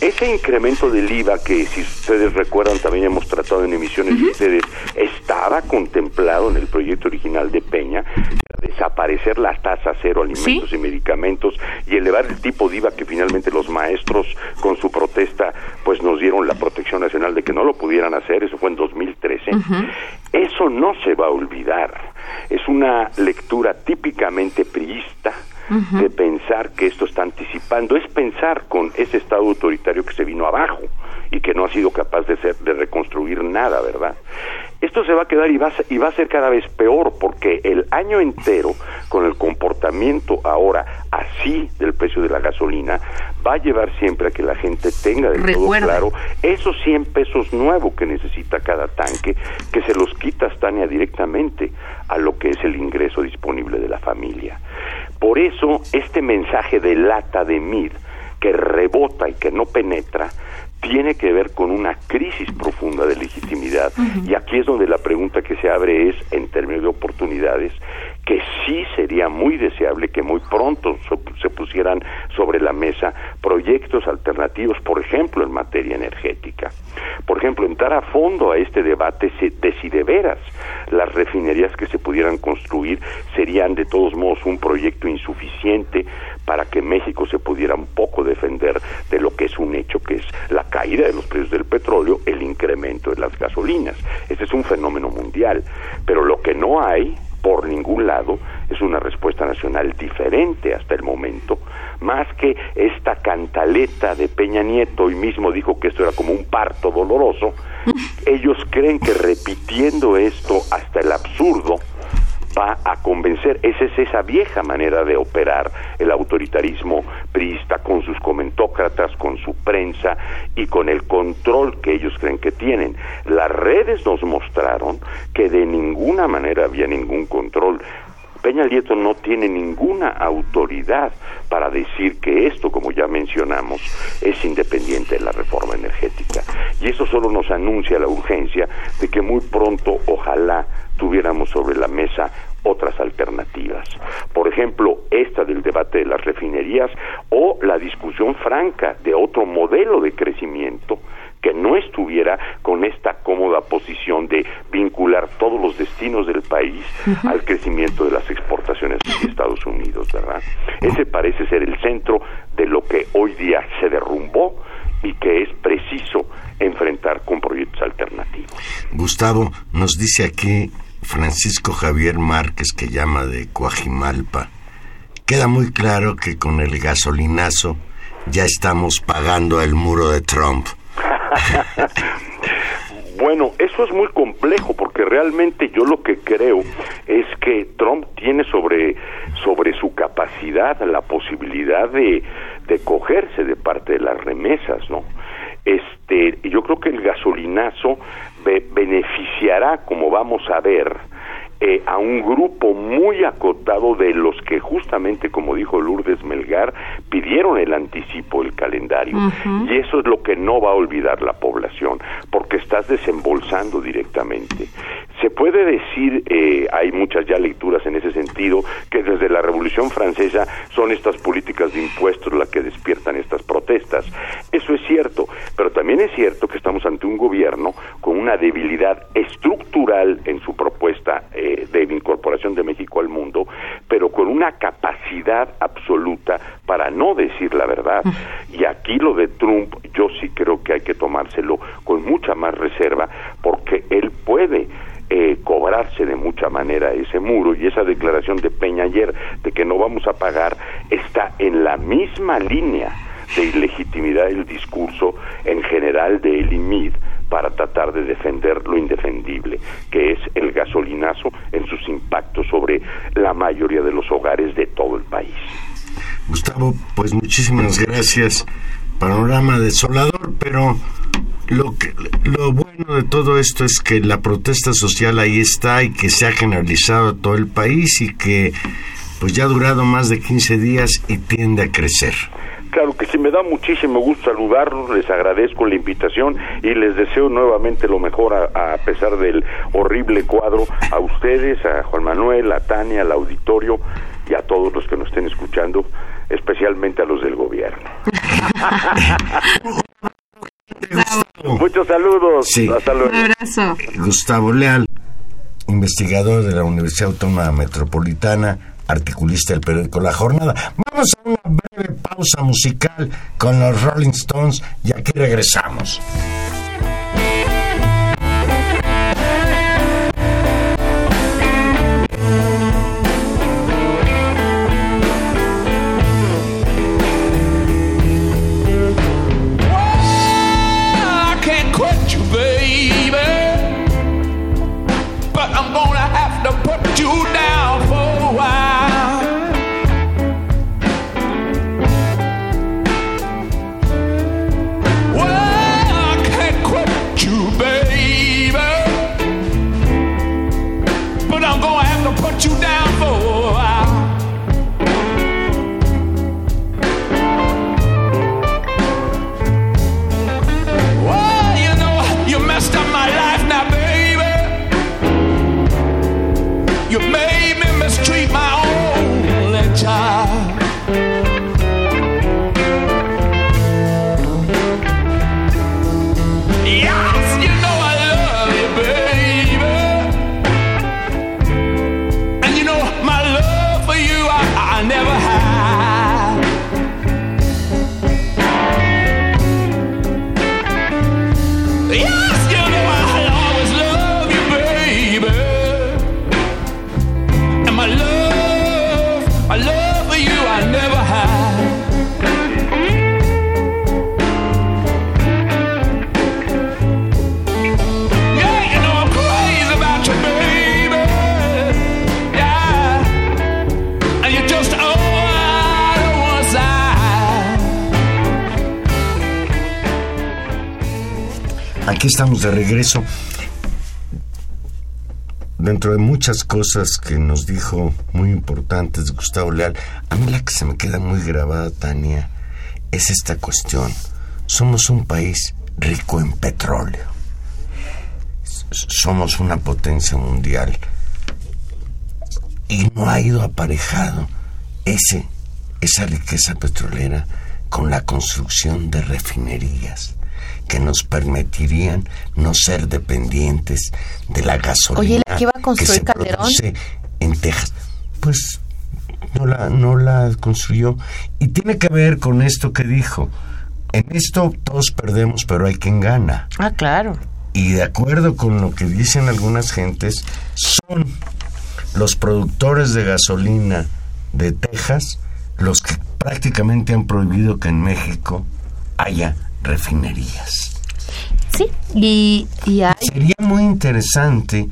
ese incremento del IVA que si ustedes recuerdan también hemos tratado en emisiones de ustedes, estaba contemplado en el proyecto original de Peña, desaparecer la tasa cero alimentos
Sí.
y medicamentos y elevar el tipo de IVA que finalmente los maestros con su protesta pues nos dieron la protección nacional de que no lo pudieran hacer, eso fue en 2013. Eso no se va a olvidar. Es una lectura típicamente priista de pensar que esto está anticipando, es pensar con ese Estado autoritario que se vino abajo y que no ha sido capaz de, ser, de reconstruir nada, ¿verdad? Esto se va a quedar y va a, ser- y va a ser cada vez peor porque el año entero, con el comportamiento ahora así del precio de la gasolina, va a llevar siempre a que la gente tenga del todo claro esos 100 pesos nuevos que necesita cada tanque, que se los quita Tania directamente a lo que es el ingreso disponible de la familia. Por eso, este mensaje de lata de MID, que rebota y que no penetra, tiene que ver con una crisis profunda de legitimidad. Y aquí es donde la pregunta que se abre es, en términos de oportunidades, que sí sería muy deseable que muy pronto se pusieran sobre la mesa proyectos alternativos, por ejemplo, en materia energética. Por ejemplo, entrar a fondo a este debate de si de veras las refinerías que se pudieran construir serían de todos modos un proyecto insuficiente para que México se pudiera un poco defender de lo que es un hecho que es la caída de los precios del petróleo, el incremento de las gasolinas. Este es un fenómeno mundial, pero lo que no hay por ningún lado es una respuesta nacional diferente hasta el momento, más que esta cantaleta de Peña Nieto, hoy mismo dijo que esto era como un parto doloroso, [LAUGHS] ellos creen que repitiendo esto hasta el absurdo, va a convencer. Esa es esa vieja manera de operar el autoritarismo priista con sus comentócratas, con su prensa y con el control que ellos creen que tienen. Las redes nos mostraron que de ninguna manera había ningún control. Peña Nieto no tiene ninguna autoridad para decir que esto, como ya mencionamos, es independiente de la reforma energética. Y eso solo nos anuncia la urgencia de que muy pronto, ojalá, tuviéramos sobre la mesa otras alternativas. Por ejemplo, esta del debate de las refinerías o la discusión franca de otro modelo de crecimiento que no estuviera con esta cómoda posición de vincular todos los destinos del país al crecimiento de las exportaciones de Estados Unidos, ¿verdad? Ese parece ser el centro de lo que hoy día se derrumbó y que es preciso enfrentar con proyectos alternativos.
Gustavo, nos dice aquí Francisco Javier Márquez, que llama de Coajimalpa. Queda muy claro que con el gasolinazo ya estamos pagando el muro de Trump. [LAUGHS]
Bueno, eso es muy complejo porque realmente yo lo que creo es que Trump tiene sobre, sobre su capacidad la posibilidad de, de cogerse de parte de las remesas, ¿no? Este, yo creo que el gasolinazo beneficiará, como vamos a ver, eh, a un grupo muy acotado de los que justamente, como dijo Lourdes Melgar, pidieron el anticipo del calendario. Y eso es lo que no va a olvidar la población, porque estás desembolsando directamente. Se puede decir, eh, hay muchas ya lecturas en ese sentido, que desde la Revolución Francesa son estas políticas de impuestos las que despiertan estas protestas. Eso es cierto, pero también es cierto que estamos ante un gobierno con una debilidad estructural en su propuesta eh, de incorporación de México al mundo, pero con una capacidad absoluta para no decir la verdad. Y aquí lo de Trump, yo sí creo que hay que tomárselo con mucha más reserva, porque él puede eh, cobrarse de mucha manera ese muro. Y esa declaración de Peña ayer de que no vamos a pagar está en la misma línea de ilegitimidad del discurso en general de el IMID para tratar de defender lo indefendible, que es el gasolinazo en sus impactos sobre la mayoría de los hogares de todo el país.
Gustavo, pues muchísimas gracias. Panorama desolador, pero lo que lo bueno bueno de todo esto es que la protesta social ahí está y que se ha generalizado a todo el país y que pues ya ha durado más de 15 días y tiende a crecer.
Claro que sí, me da muchísimo gusto saludarlos, les agradezco la invitación y les deseo nuevamente lo mejor a, a pesar del horrible cuadro, a ustedes, a Juan Manuel, a Tania, al auditorio y a todos los que nos estén escuchando, especialmente a los del gobierno. [LAUGHS] Muchos saludos,
Sí.
hasta luego.
abrazo.
Gustavo Leal, investigador de la Universidad Autónoma Metropolitana, articulista del periódico La Jornada. Vamos a una breve pausa musical con los Rolling Stones y aquí regresamos. Aquí estamos de regreso. Dentro de muchas cosas que nos dijo muy importantes Gustavo Leal, a mí la que se me queda muy grabada, Tania, es esta cuestión. Somos un país rico en petróleo. Somos una potencia mundial. Y no ha ido aparejado ese, esa riqueza petrolera con la construcción de refinerías que nos permitirían no ser dependientes de la gasolina
Oye, ¿la que iba a
se
Calderón?
produce en Texas. Pues no la, no la construyó. Y tiene que ver con esto que dijo. En esto todos perdemos, pero hay quien gana.
Ah, claro.
Y de acuerdo con lo que dicen algunas gentes, son los productores de gasolina de Texas los que prácticamente han prohibido que en México haya refinerías.
Sí, y, y hay...
Sería muy interesante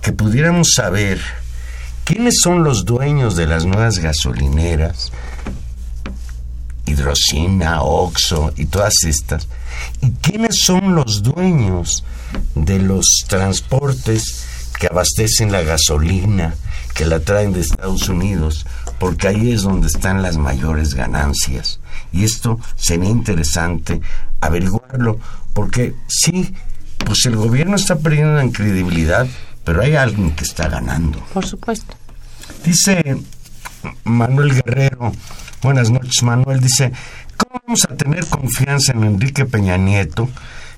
que pudiéramos saber quiénes son los dueños de las nuevas gasolineras, Hidrocina, Oxo y todas estas, y quiénes son los dueños de los transportes que abastecen la gasolina, que la traen de Estados Unidos, porque ahí es donde están las mayores ganancias. Y esto sería interesante averiguarlo, porque sí, pues el gobierno está perdiendo en credibilidad, pero hay alguien que está ganando.
Por supuesto.
Dice Manuel Guerrero, buenas noches Manuel, dice, ¿cómo vamos a tener confianza en Enrique Peña Nieto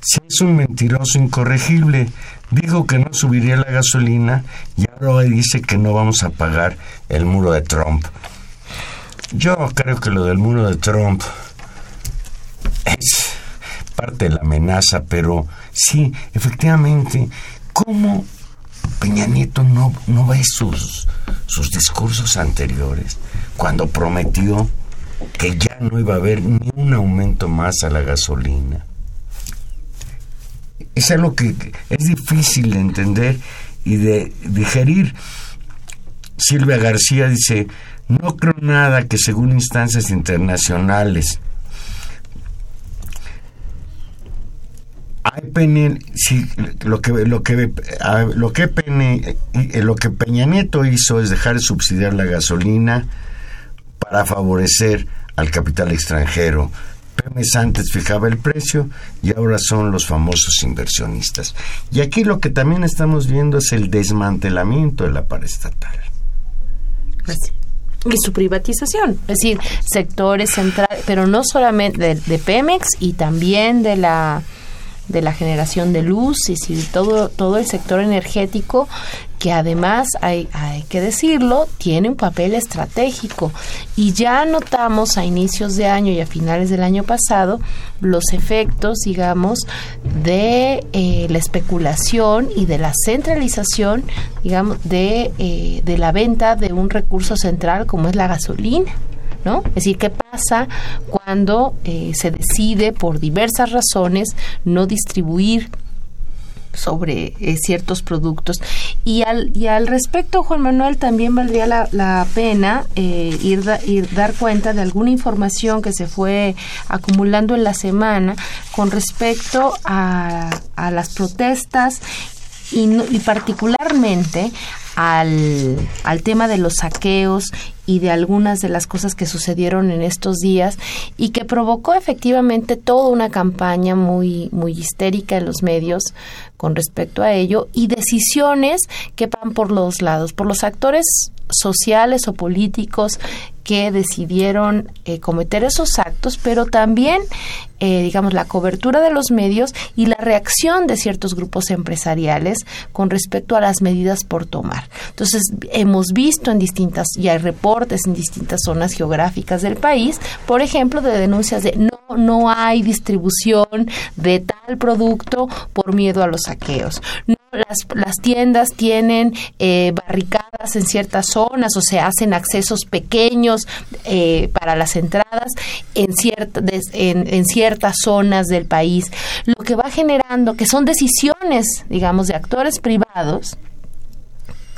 si es un mentiroso incorregible? Dijo que no subiría la gasolina y ahora dice que no vamos a pagar el muro de Trump. Yo creo que lo del muro de Trump es parte de la amenaza, pero sí, efectivamente, ¿cómo Peña Nieto no, no ve sus, sus discursos anteriores cuando prometió que ya no iba a haber ni un aumento más a la gasolina? Es algo que es difícil de entender y de digerir. Silvia García dice, no creo nada que según instancias internacionales sí, lo que lo que lo que eh, lo que Peña Nieto hizo es dejar de subsidiar la gasolina para favorecer al capital extranjero. Pemex antes fijaba el precio y ahora son los famosos inversionistas. Y aquí lo que también estamos viendo es el desmantelamiento de la paraestatal.
y su privatización, es decir, sectores centrales, pero no solamente de Pemex y también de la de la generación de luz y todo todo el sector energético que además hay, hay que decirlo tiene un papel estratégico. Y ya notamos a inicios de año y a finales del año pasado los efectos digamos de eh, la especulación y de la centralización digamos de, eh, de la venta de un recurso central como es la gasolina ¿no? Es decir, ¿qué pasa cuando eh, se decide por diversas razones no distribuir sobre eh, ciertos productos. Y al, y al respecto, Juan Manuel, también valdría la, la pena eh, ir, ir dar cuenta de alguna información que se fue acumulando en la semana con respecto a, a las protestas y, no- y particularmente al, al tema de los saqueos y de algunas de las cosas que sucedieron en estos días y que provocó efectivamente toda una campaña muy muy histérica en los medios con respecto a ello y decisiones que van por los lados, por los actores sociales o políticos que decidieron eh, cometer esos actos, pero también, eh, digamos, la cobertura de los medios y la reacción de ciertos grupos empresariales con respecto a las medidas por tomar. Entonces, hemos visto en distintas, y hay reportes en distintas zonas geográficas del país, por ejemplo, de denuncias de no, no hay distribución de tal producto por miedo a los saqueos. Las, las tiendas tienen eh, barricadas en ciertas zonas o se hacen accesos pequeños eh, para las entradas en, cierta, en ciertas zonas del país, lo que va generando que son decisiones, digamos, de actores privados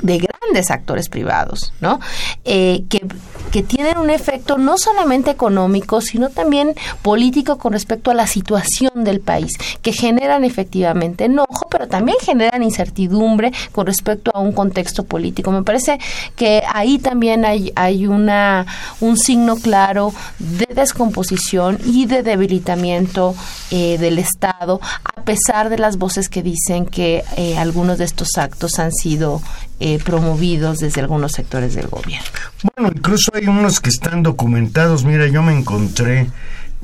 de grandes actores privados, ¿no? Eh, que, que tienen un efecto no solamente económico, sino también político con respecto a la situación del país, que generan efectivamente enojo, pero también generan incertidumbre con respecto a un contexto político. Me parece que ahí también hay, hay una, un signo claro de descomposición y de debilitamiento eh, del Estado, a pesar de las voces que dicen que eh, algunos de estos actos han sido eh, promovidos desde algunos sectores del gobierno.
Bueno, incluso hay unos que están documentados. Mira, yo me encontré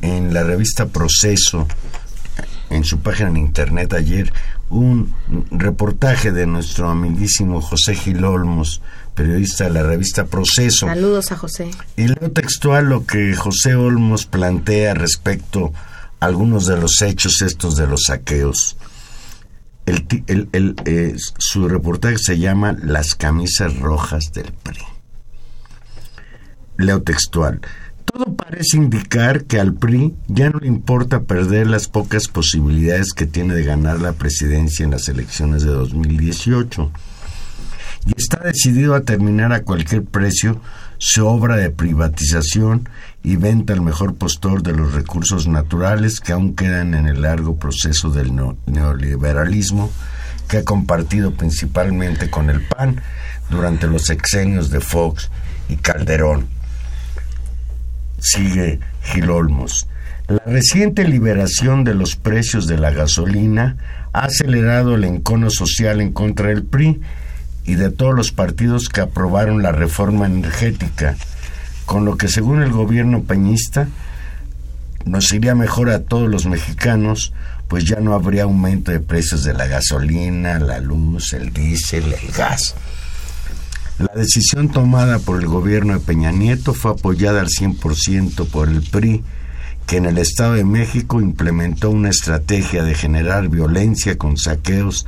en la revista Proceso, en su página en internet ayer, un reportaje de nuestro amiguísimo José Gil Olmos, periodista de la revista Proceso.
Saludos a José.
Y leo textual lo que José Olmos plantea respecto a algunos de los hechos estos de los saqueos. Eh, su reportaje se llama Las camisas rojas del PRI. Leo textual. Todo parece indicar que al PRI ya no le importa perder las pocas posibilidades que tiene de ganar la presidencia en las elecciones de 2018 y está decidido a terminar a cualquier precio su obra de privatización y venta al mejor postor de los recursos naturales que aún quedan en el largo proceso del neo- neoliberalismo que ha compartido principalmente con el PAN durante los sexenios de Fox y Calderón. Sigue Gil Olmos. La reciente liberación de los precios de la gasolina ha acelerado el encono social en contra del PRI y de todos los partidos que aprobaron la reforma energética, con lo que según el gobierno peñista nos iría mejor a todos los mexicanos, pues ya no habría aumento de precios de la gasolina, la luz, el diésel, el gas. La decisión tomada por el gobierno de Peña Nieto fue apoyada al 100% por el PRI, que en el Estado de México implementó una estrategia de generar violencia con saqueos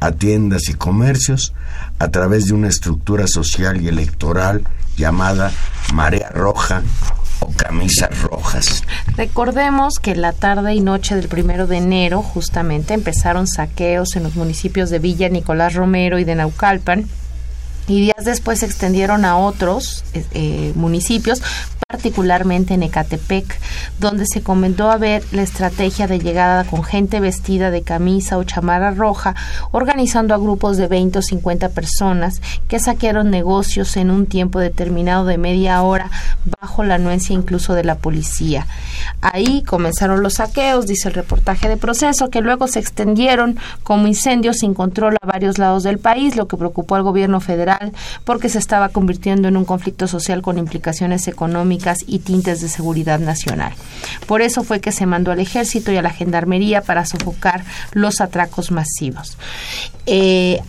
a tiendas y comercios a través de una estructura social y electoral llamada Marea Roja o Camisas Rojas.
Recordemos que la tarde y noche del primero de enero justamente empezaron saqueos en los municipios de Villa Nicolás Romero y de Naucalpan y días después se extendieron a otros eh, eh, municipios, particularmente en Ecatepec, donde se comentó haber la estrategia de llegada con gente vestida de camisa o chamarra roja, organizando a grupos de 20 o 50 personas que saquearon negocios en un tiempo determinado de media hora bajo la anuencia incluso de la policía. Ahí comenzaron los saqueos, dice el reportaje de proceso, que luego se extendieron como incendios sin control a varios lados del país, lo que preocupó al gobierno federal porque se estaba convirtiendo en un conflicto social con implicaciones económicas y tintes de seguridad nacional. Por eso fue que se mandó al ejército y a la gendarmería para sofocar los atracos masivos. Eh,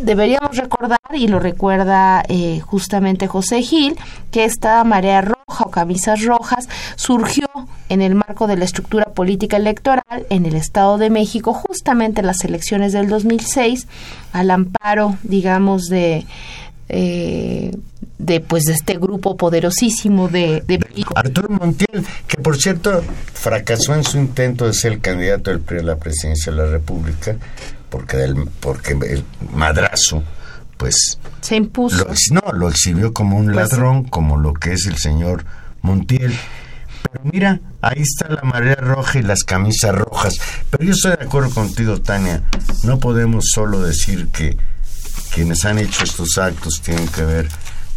deberíamos recordar, y lo recuerda eh, justamente José Gil, que esta marea roja o camisas rojas surgió en el marco de la estructura política electoral en el Estado de México, justamente en las elecciones del 2006, al amparo, digamos, de... Eh, de pues de este grupo poderosísimo de, de
Arturo Montiel, que por cierto fracasó en su intento de ser el candidato del PRI a la presidencia de la República, porque del, porque el madrazo pues
se impuso.
Lo, no, lo exhibió como un
Pues
ladrón, como lo que es el señor Montiel. Pero mira, ahí está la marea roja y las camisas rojas. Pero yo estoy de acuerdo contigo, Tania. No podemos solo decir que quienes han hecho estos actos tienen que ver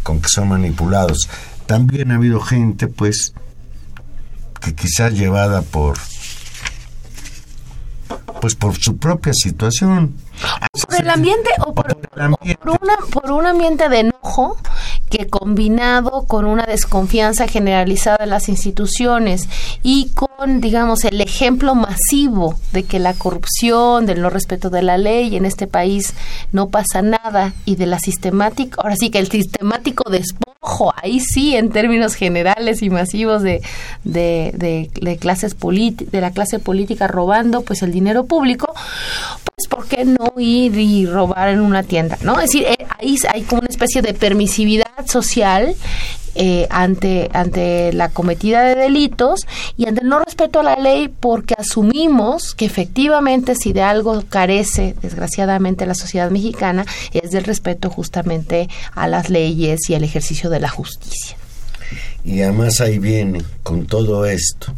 con que son manipulados. También ha habido gente, pues, que quizás llevada por pues por su propia situación.
por el ambiente o por,
Por ambiente.
por una, por un ambiente de enojo que combinado con una desconfianza generalizada de las instituciones y con, digamos, el ejemplo masivo de que la corrupción, del no respeto de la ley en este país no pasa nada y de la sistemática, ahora sí que el sistemático despojo, ahí sí en términos generales y masivos de, de, de, de de la clase política robando pues el dinero público, pues ¿por qué no ir y robar en una tienda? ¿no? Es decir, eh, ahí hay como una especie de permisividad social eh, ante, ante la cometida de delitos y ante el no respeto a la ley porque asumimos que efectivamente si de algo carece desgraciadamente la sociedad mexicana es del respeto justamente a las leyes y al ejercicio de la justicia.
Y además ahí viene, con todo esto,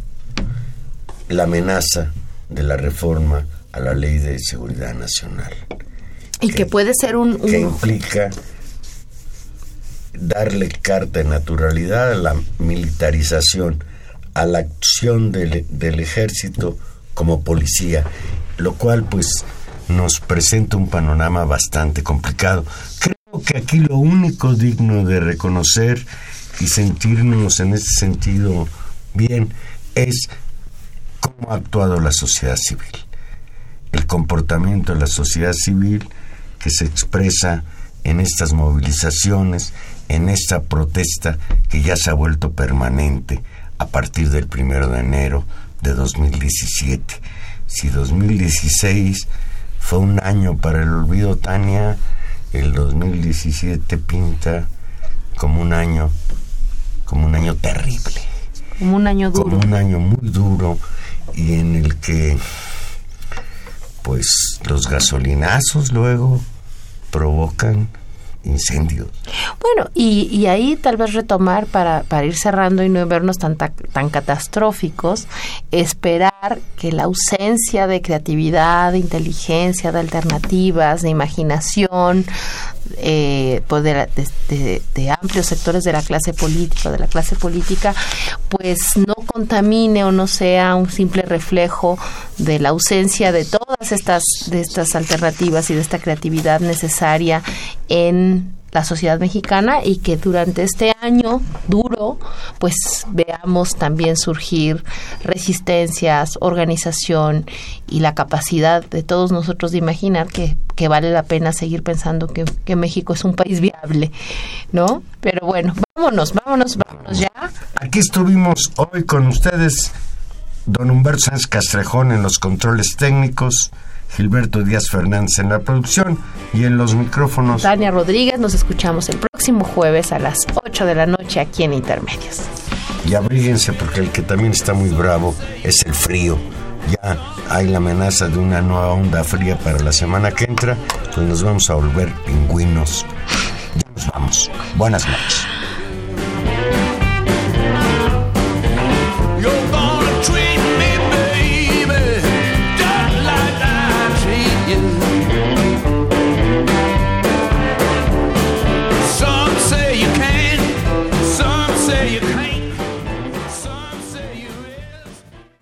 la amenaza de la reforma a la ley de seguridad nacional,
Y que puede ser un... un-
que implica darle carta de naturalidad a la militarización, a la acción del, del ejército como policía, lo cual pues nos presenta un panorama bastante complicado. Creo que aquí lo único digno de reconocer y sentirnos en ese sentido bien es cómo ha actuado la sociedad civil, el comportamiento de la sociedad civil que se expresa en estas movilizaciones, en esta protesta que ya se ha vuelto permanente a partir del primero de enero de 2017. Si 2016 fue un año para el olvido, Tania, el 2017 pinta como un año, como un año terrible
como un año duro.
como un año muy duro y en el que pues los gasolinazos luego provocan incendios.
Bueno, y, y ahí tal vez retomar para, para ir cerrando y no vernos tan, ta- tan catastróficos, esperar que la ausencia de creatividad, de inteligencia, de alternativas, de imaginación, eh, pues de, de amplios sectores de la clase política, de la clase política, pues no contamine o no sea un simple reflejo de la ausencia de todas estas, de estas alternativas y de esta creatividad necesaria en la sociedad mexicana y que durante este año duro pues veamos también surgir resistencias, organización y la capacidad de todos nosotros de imaginar que, que vale la pena seguir pensando que, que México es un país viable, ¿no? Pero bueno, vámonos, vámonos, vámonos ya.
Aquí estuvimos hoy con ustedes don Humberto Sánchez Castrejón en los controles técnicos, Gilberto Díaz Fernández en la producción y en los micrófonos.
Tania Rodríguez, nos escuchamos el próximo jueves a las 8 de la noche aquí en Intermedios.
Y abríguense porque el que también está muy bravo es el frío. Ya hay la amenaza de una nueva onda fría para la semana que entra, pues nos vamos a volver pingüinos. Ya nos vamos. Buenas noches.